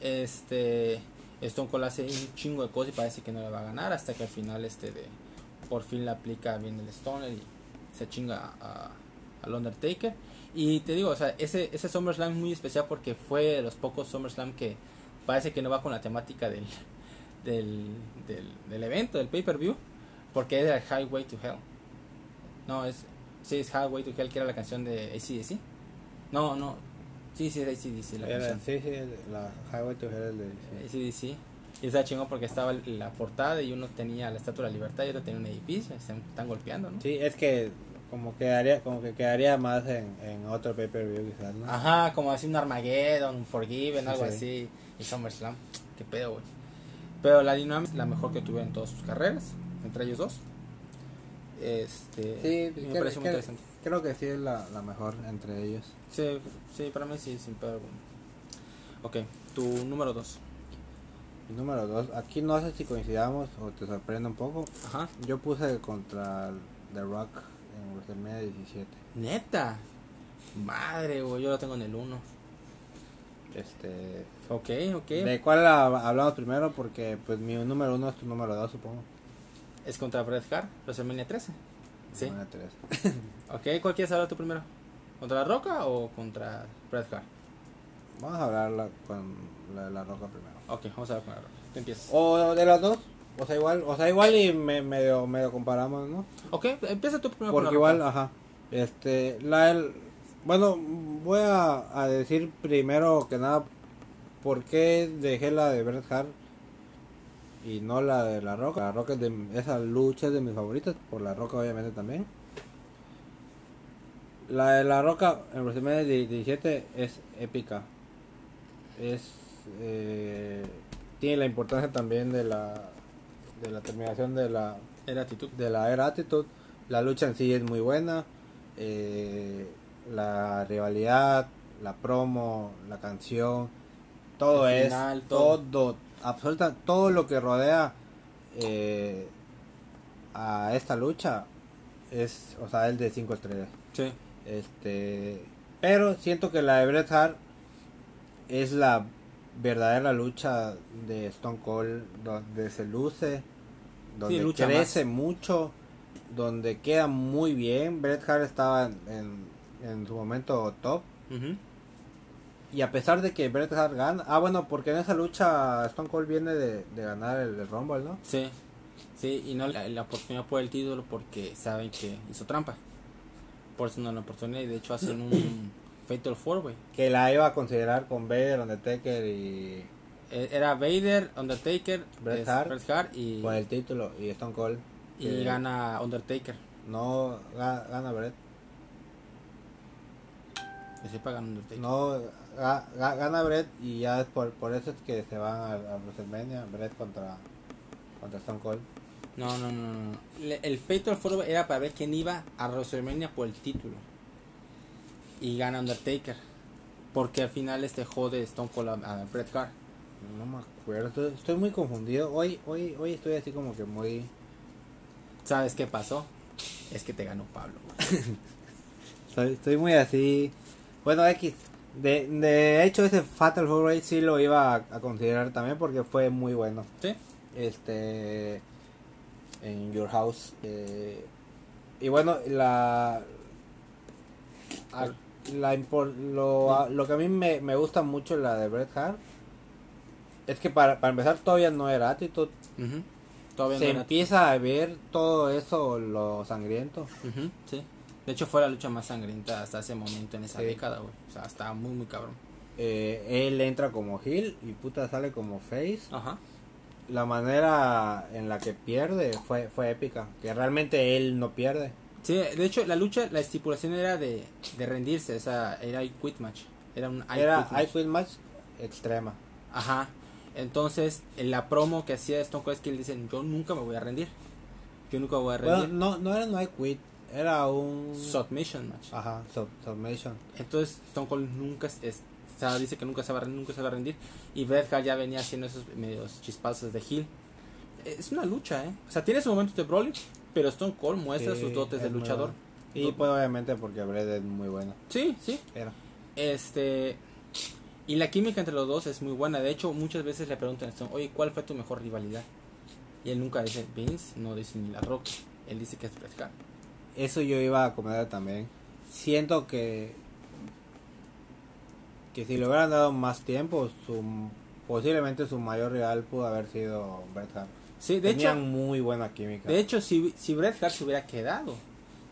Este Stone Cold hace un chingo de cosas y parece que no le va a ganar hasta que al final este de por fin le aplica bien el Stoner y se chinga a, al Undertaker. Y te digo, o sea, ese, ese SummerSlam es muy especial porque fue de los pocos SummerSlam que parece que no va con la temática del, del, del, del evento, del pay-per-view, porque es el Highway to Hell. No, es, sí, es Highway to Hell, que era la canción de ACDC. No, no, sí, sí, es ACDC la Era- canción. sí, sí, la Highway to Hell de. sí. ACDC. Y está chingón porque estaba la portada y uno tenía la Estatua de la Libertad y otro tenía un edificio. Se están golpeando, ¿no? Sí, es que como quedaría como que quedaría más en, en otro pay per view quizás no Ajá, como así un Armageddon, un Forgiven, Sí, algo sí. así. Y SummerSlam. Qué pedo, güey. Pero la Dynamics la mejor que tuvieron en todas sus carreras, entre ellos dos. Este, sí y me parece muy interesante. creo que sí es la, la mejor entre ellos Sí, sí, para mí sí, sin pedo alguno. Ok, tu número 2. y número dos aquí no sé si coincidamos o te sorprende un poco Ajá. yo puse contra The Rock WrestleMania 17 Neta. Madre, güey, yo lo tengo en el 1. este Ok, ok. ¿De cuál ha- hablamos primero? Porque pues mi número uno es tu número dos, supongo. Es contra Bret Hart, WrestleMania 13. Sí. Número tres. Ok, ¿cuál quieres hablar tú primero? ¿Contra La Roca o contra Bret Hart? Vamos a hablar con la la roca primero. Ok, vamos a ver con La Roca. Tú empiezas. O de las dos. O sea, igual, o sea, igual y me, medio, medio comparamos, ¿no? Ok, empieza tú primero Porque igual, ajá. Este, la del- bueno, voy a, a decir primero que nada por qué dejé la de Bret Hart y no la de La Roca. La Roca es de, esa lucha es de mis favoritas, por La Roca obviamente también. La de La Roca en WrestleMania 17 es épica. Es eh, tiene la importancia también de la de la terminación de la Era actitud. de la era Attitude. La lucha en sí es muy buena. eh, la rivalidad, la promo, la canción, todo El es final, todo. todo, absoluta, todo lo que rodea eh, a esta lucha es, o sea, el de 5 estrellas. Sí. Este, pero siento que la de Bret Hart es la verdadera lucha de Stone Cold donde se luce, donde lucha crece mucho, donde queda muy bien. Bret Hart estaba en, en- su momento top y a pesar de que Bret Hart gana, ah bueno, porque en esa lucha Stone Cold viene de, de ganar el, el Rumble, ¿no? Sí. Sí, y no la, la oportunidad por el título porque saben que hizo trampa. Por eso no la oportunidad y de hecho hacen un Fatal Four, güey. Que la iba a considerar con Vader, Undertaker y Eh, Era Vader, Undertaker, Bret Hart. Bret Hart y, por el título y Stone Cold. y gana Undertaker. No ga- gana Bret. Que sepa gana Undertaker. No, ga- ga- gana Brett y ya es por, por eso es que se van a, a WrestleMania, Brett contra, contra Stone Cold. No, no, no, no. El Fatal Four era para ver quién iba a WrestleMania por el título. Y gana Undertaker. Porque al final este jode Stone Cold a, Bret Hart. No me acuerdo, estoy, muy confundido. Hoy, hoy, hoy estoy así como que muy... ¿Sabes qué pasó? Es que te ganó Pablo. Estoy, estoy muy así... Bueno, X. De, de hecho ese Fatal Four Way sí lo iba a, a considerar también porque fue muy bueno. ¿Sí? este en Your House eh, y bueno la a- la lo, lo que a mí me, me gusta mucho la de Bret Hart es que para, para empezar todavía no era Attitude Ujú. Todavía se no era- empieza a ver todo eso lo sangriento Ujú, sí. De hecho fue la lucha más sangrienta hasta ese momento en esa Sí. década, güey. O sea, estaba muy, muy cabrón. Eh, él entra como heel y puta sale como face Ajá. la manera en la que pierde fue fue épica que realmente él no pierde Sí, de hecho la lucha, la estipulación era de, de rendirse. O sea, era I quit match. Era un I era quit match. I Quit Match extrema Ajá. Entonces, en la promo que hacía Stone Cold es que él dice, yo nunca me voy a rendir. Yo nunca voy a Bueno, rendir. no, no era no I quit, era un... Submission match. Ajá, sub- submission. Entonces Stone Cold nunca es, o sea, dice que nunca se va a rendir, nunca se va a rendir y Bret Hart ya venía haciendo esos medios chispazos de heel. Es una lucha, ¿eh? O sea, tiene sus momentos de brawling, pero Stone Cold muestra Sí, sus dotes de luchador. Y pues obviamente porque Brett es muy bueno. Sí, sí. Era. Este y la química entre los dos es muy buena. De hecho, muchas veces le preguntan a Stone, "Oye, ¿cuál fue tu mejor rivalidad?" Y él nunca dice Vince, no dice ni La Roca. Él dice que es Bret Hart. Eso yo iba a comentar también. Siento que... Que si le hubieran dado más tiempo, su, posiblemente su mayor rival pudo haber sido Bret Hart. Sí, de Tenían hecho, muy buena química. De hecho, si, si Bret Hart se hubiera quedado,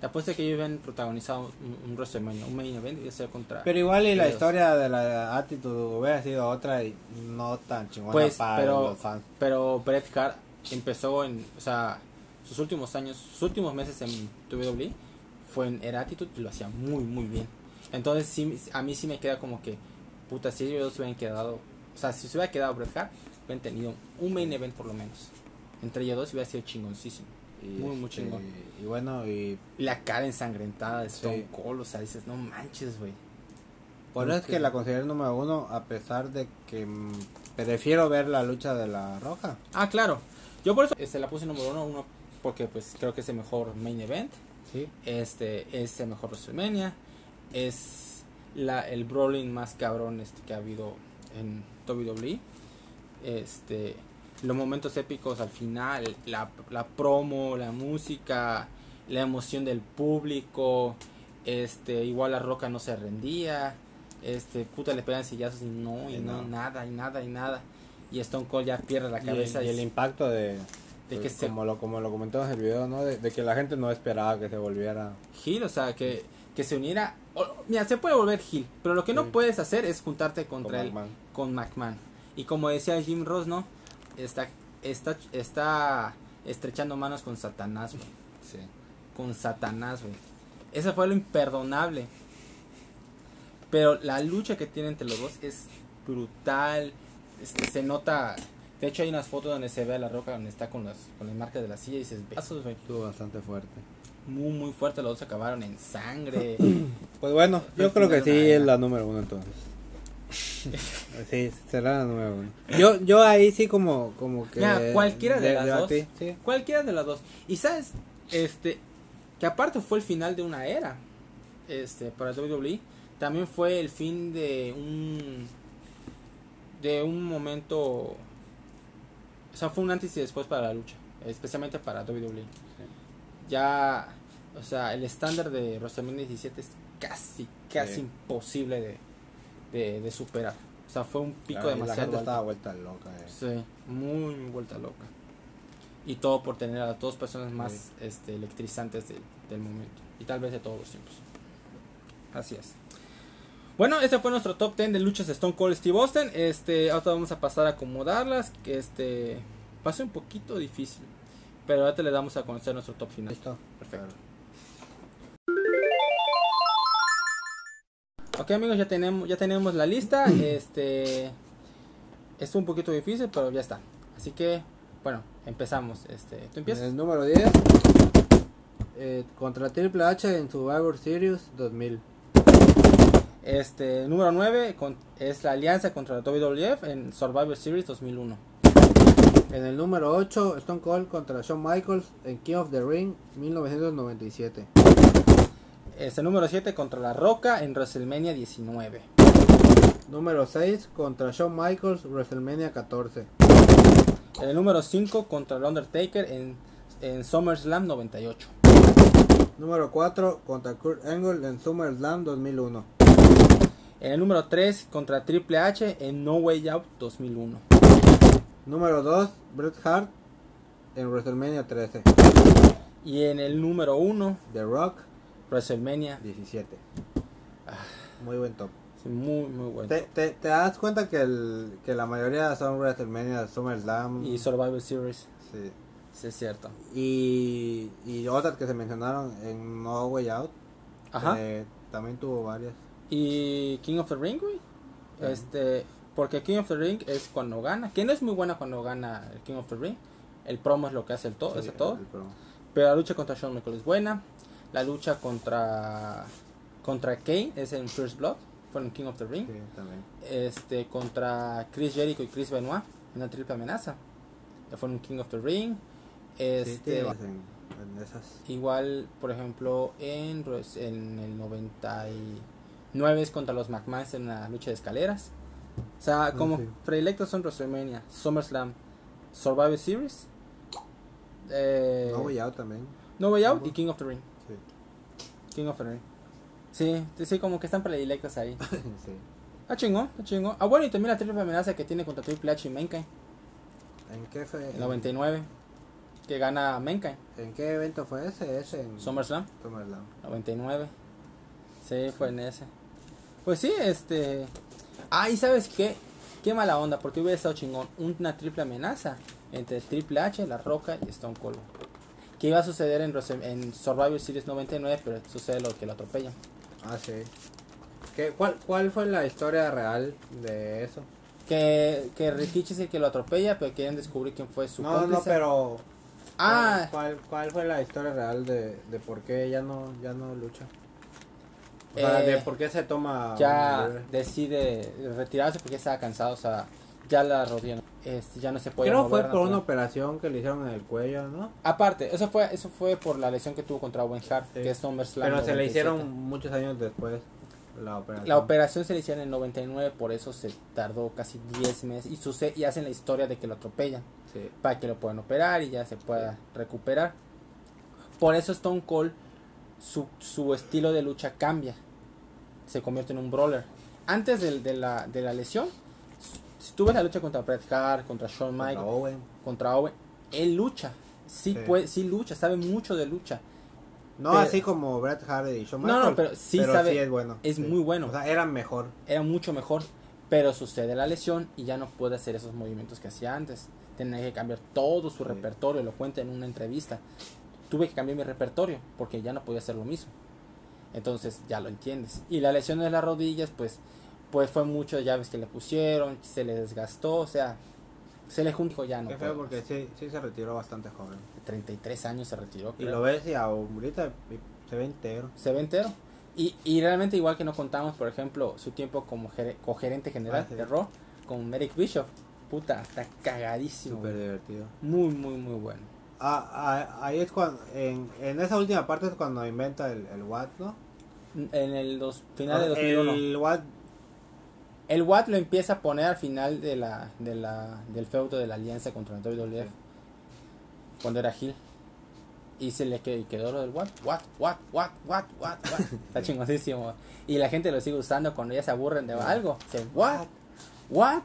te apuesto que ellos hubieran protagonizado un, un WrestleMania, un main event, y sea contra. Pero igual y la historia de la Attitude hubiera sido otra y no tan chingona Pues, para pero- los fans. Pero Bret Hart empezó en, o sea, sus últimos años, sus últimos meses en WWE fue en Era Attitude y lo hacía muy, muy bien. Entonces, sí, a mí sí me queda como que, puta, si ellos se hubieran quedado, o sea, si se hubiera quedado Bret Hart, hubieran tenido un main event por lo menos. Entre ellos dos hubiera sido chingoncísimo. Y, Muy, muy este, chingón. Y bueno, y la cara ensangrentada de Stone Sí. Cold, o sea, dices, no manches, güey. por eso es que la considero número uno, a pesar de que mm, prefiero ver la lucha de la roja. Ah, claro. Yo por eso se la puse número uno, uno porque pues creo que es el mejor main event. Sí. Este es el mejor WrestleMania. Es la, el brawling más cabrón este, que ha habido en WWE. Este, los momentos épicos al final, la, la promo, la música, la emoción del público. Este, igual la roca no se rendía. Este, puta le pegan sillazos y no, y Y no, no. nada, y nada, y nada. Y Stone Cold ya pierde la Y el, cabeza. y el y- impacto de, de que se como lo como lo comentamos en el video, ¿no? De, de que la gente no esperaba que se volviera. Gil, o sea, que, que se uniera. mira, se puede volver Gil, pero lo que no Sí. puedes hacer es juntarte contra con él, McMahon. con McMahon. Y como decía Jim Ross, ¿no? Está, está, está estrechando manos con Satanás, güey. Sí. Con Satanás, güey. Eso fue lo imperdonable. Pero la lucha que tiene entre los dos es brutal. Este, se nota. De hecho, hay unas fotos donde se ve a la roca donde está con las, con las marcas de la silla y dices, besos, güey. Estuvo bastante fuerte. Muy, muy fuerte. Los dos acabaron en sangre. Pues bueno, yo creo que sí es la número uno entonces. Sí, será uno. Yo, yo ahí sí como, como que... Ya, cualquiera de, las dos. sí. Cualquiera de las dos. Y sabes, este, que aparte fue el final de una era, este, para WWE, también fue el fin de un, de un momento, o sea, fue un antes y después para la lucha, especialmente para WWE. Ya, o sea, el estándar de WrestleMania 17 es casi, casi Sí. imposible de, de, de superar. O sea, fue un pico Claro, y la demasiado gente alto. estaba vuelta loca. eh. Sí, muy, muy vuelta loca. Y todo por tener a las dos personas más este, electrizantes del, del momento. Y tal vez de todos los tiempos. Así es. Bueno, este fue nuestro top 10 de luchas de Stone Cold Steve Austin. Este, ahora vamos a pasar a acomodarlas. Que este va a ser un poquito difícil. Pero ahora le damos a conocer nuestro top final. ¿Listo? Perfecto. Ok amigos, ya tenemos, ya tenemos la lista. Este es un poquito difícil, pero ya está. Así que, bueno, empezamos. Este, ¿tú empiezas? El número 10. eh, contra Triple H en Survivor Series 2000. Este, número 9 con- es la alianza contra la WWF en Survivor Series 2001. En el número 8, Stone Cold contra Shawn Michaels en King of the Ring 1997. Este, número 7 contra La Roca en WrestleMania 19. Número 6 contra Shawn Michaels WrestleMania 14. El número 5 contra el Undertaker en, en SummerSlam 98. Número 4 contra Kurt Angle en SummerSlam 2001. En el número 3 contra Triple H en No Way Out 2001. Número 2 Bret Hart en WrestleMania 13. Y en el número 1 The Rock WrestleMania. 17. Muy buen top. Sí, muy, muy bueno. ¿Te, te, te das cuenta que, el, que la mayoría son WrestleMania, SummerSlam? Y Survivor Series. sí. Sí, es cierto. y, y otras que se mencionaron en No Way Out. Ajá. eh, también tuvo varias. Y King of the Ring, güey. Este, porque King of the Ring es cuando gana. Que no es muy buena cuando gana el King of the Ring. El promo es lo que hace el todo, Sí, todo. el. Pero la lucha contra Shawn Michaels es buena. La lucha contra contra Kane es en First Blood, fue en King of the Ring. Sí, también. Este contra Chris Jericho y Chris Benoit en una triple amenaza. Fue en King of the Ring. Este tiene varias en, en esas. igual, por ejemplo, en en el 99 es contra los McMahon en una lucha de escaleras. O sea, como sí. predilectos son WrestleMania, SummerSlam, Survivor Series, eh, No Way Out también. No Way Out y King of the Ring. King of. Sí, sí, como que están predilectos ahí. sí. Ah, chingón, ah, chingón. Ah, bueno, y también la triple amenaza que tiene contra Triple H y Mankind. ¿En qué fue? El 99. Que gana Mankind. ¿En qué evento fue ese? Ese en SummerSlam. SummerSlam. 99. Sí, fue en ese. Pues sí, este. Ah, y sabes qué? Qué mala onda, porque hubiera estado chingón. Una triple amenaza entre Triple H, La Roca y Stone Cold. Que iba a suceder en, en Survivor Series 99, pero sucede lo que lo atropellan. Ah, sí. ¿Qué, cuál, ¿Cuál fue la historia real de eso? Que, que Rikichi es el que lo atropella, pero quieren descubrir quién fue su No, no, cómplice. pero... Ah, ¿cuál, ¿Cuál fue la historia real de, de por qué ya no, ya no lucha? O sea, Eh, de por qué se toma... ya decide retirarse porque estaba cansado, o sea, ya la rodilla no- este, ya no se puede Creo mover fue por una operación que le hicieron en el cuello, ¿no? Aparte, eso fue eso fue por la lesión que tuvo contra Owen Hart, Sí. que es SummerSlam Pero se le 97. hicieron muchos años después la operación. La operación se le hicieron en 99, por eso se tardó casi 10 meses y sucede y hacen la historia de que lo atropellan Sí. para que lo puedan operar y ya se pueda recuperar. Por eso Stone Cold su, su estilo de lucha cambia. Se convierte en un brawler. Antes de, la, de la lesión, si tú ves la lucha contra Bret Hart, contra Shawn Contra Michaels, Owen. contra Owen, él lucha. Sí, Sí. Puede, sí lucha, sabe mucho de lucha. No Pero- así como Bret Hart y Shawn No, no, Michaels, pero sí sabe- es bueno. es sí. muy bueno. O sea, era mejor. era mucho mejor, pero sucede la lesión y ya no puede hacer esos movimientos que hacía antes. Tenía que cambiar todo su repertorio, lo cuenta en una entrevista. Tuve que cambiar mi repertorio porque ya no podía hacer lo mismo. Entonces ya lo entiendes. Y la lesión de las rodillas, pues, pues fue mucho llaves que le pusieron, se le desgastó, o sea, se le juntó ya no. Qué feo porque sí, sí se retiró bastante joven. 33 años se retiró. Y lo ves y ahorita se ve entero. se ve entero. Y, y realmente igual que no contamos, por ejemplo, su tiempo como gere- cogerente general Ah, sí. de Raw, con Merrick Bishop. Puta, está cagadísimo. Súper divertido. Muy, muy, muy bueno. Ah, ah, ahí es cuando, en, en esa última parte es cuando inventa el, el Watt, ¿no? En el dos, final de 2001. El, El Watt, Watt lo empieza a poner al final de la, de la, del feudo de la alianza contra el WWF. Sí. Cuando era Hill. Y se le quedó, quedó lo del Watt, Watt, Watt, Watt, Watt, Watt, Watt. Está chingosísimo. Y la gente lo sigue usando cuando ya se aburren de algo. Dicen, What? What?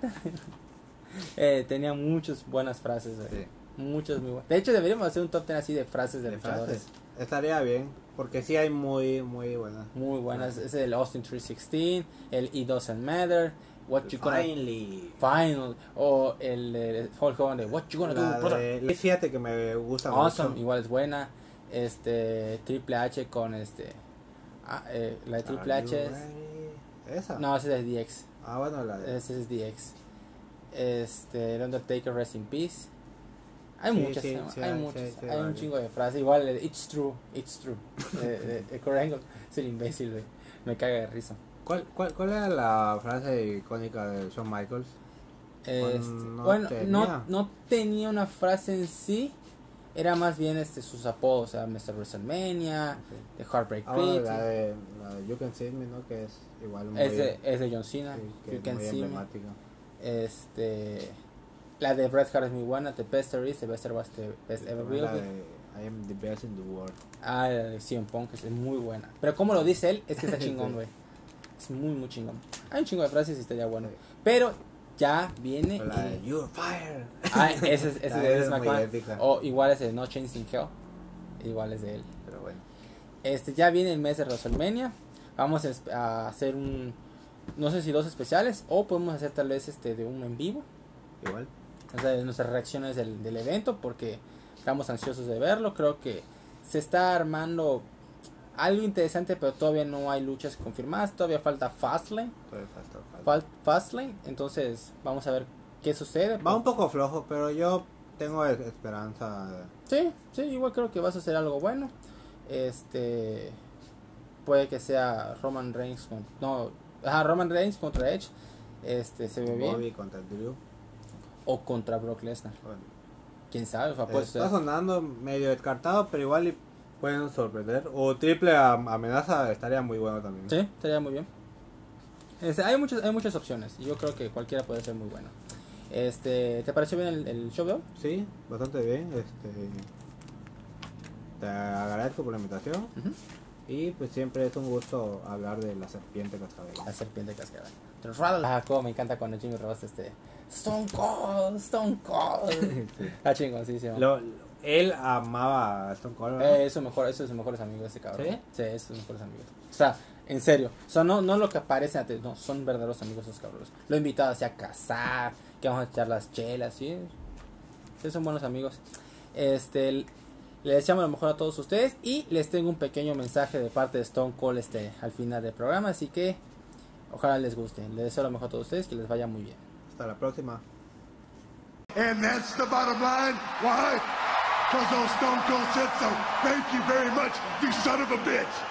eh, tenía muchas buenas frases. Sí. Muchas muy buenas. De hecho, deberíamos hacer un top 10 así de frases de, de luchadores. frases. Estaría bien, porque sí hay muy, muy buenas. Muy buenas. Es el Austin 316, el It Doesn't Matter, What You Gonna Finally. Final, o el, eh, Hulk Hogan de What You Gonna La Do, brother. de- fíjate que me gusta Awesome, mucho. igual es buena. Este, Triple H con este. ah, eh, la de Triple Are H es. Esa. No, esa es DX. Ah, bueno, la de. Es DX. Este, el Undertaker Rest in Peace. Hay Sí, muchas, sí, sí, hay muchas, hay un chingo de frases. Igual It's True, It's True. de, de. Es el imbécil, güey. Me caga de risa. ¿Cuál, cuál, ¿Cuál era la frase icónica de Shawn Michaels? Este, no bueno, tenía. no, no tenía una frase en sí. Era más bien este sus apodos, o sea, Mr. WrestleMania, The Heartbreak Ah, Pit. la de, la de You Can See Me, ¿no? Que es igual muy, es, de, es de John Cena, You Can See Me. Este, la de Bret Hart es muy buena, The Best There Is, The Best There Was, The Best Ever Will la de I am the best in the world. Ah, la de Punk es muy buena. Pero como lo dice él, es que está chingón, güey. Es muy, muy chingón. Hay un chingo de frases y estaría bueno. Pero ya viene... La de You're fired. Ah, ese es, ese La es de es. O igual es de No Chains in Hell. Igual es de él. Pero bueno. Este, ya viene el mes de WrestleMania. Vamos a hacer un... No sé si dos especiales. O podemos hacer tal vez este de un en vivo. Igual. O sea, de nuestras reacciones del, del evento. Porque estamos ansiosos de verlo. Creo que se está armando algo interesante. Pero todavía no hay luchas confirmadas. Todavía falta Fastlane. Todavía falta-. Fal- Fastlane. Entonces vamos a ver qué sucede. Va un poco flojo, pero yo tengo es- esperanza. Sí, sí, igual creo que va a suceder algo bueno. Este puede que sea Roman Reigns con, no, ajá, Roman Reigns contra Edge. Este se ve bien Bobby contra Drew. O contra Brock Lesnar. Bueno, Quién sabe, o sea, puede está sonando medio descartado, pero igual y pueden sorprender. O triple am- amenaza estaría muy bueno también. Sí, estaría muy bien. Este, hay muchas hay muchas opciones y yo creo que cualquiera puede ser muy bueno. Este, ¿te pareció bien el, el show de hoy? Sí, bastante bien. Este, te agradezco por la invitación. Y pues siempre es un gusto hablar de la serpiente cascabel. La serpiente cascada. Ah, me encanta cuando Jimmy Ross este Stone Cold, Stone Cold. Sí. Ah, chingón, sí, sí. Lo- él amaba a Stone Cold. Eh, es su mejor, es de sus mejores amigos ese cabrón. ¿Sí? Sí, es de sus mejores amigos. O sea, en serio. O sea, no, no lo que aparece en la tele, no, son verdaderos amigos esos cabrones. Lo he invitado así a casar, que vamos a echar las chelas, sí. Sí, son buenos amigos. Este, Les deseamos lo mejor a todos ustedes y les tengo un pequeño mensaje de parte de Stone Cold este, al final del programa, así que ojalá les guste. Les deseo lo mejor a todos ustedes, que les vaya muy bien. Hasta la próxima. And that's the bottom line. Why? Because old Stone Cold said so. Thank you very much, you son of a bitch.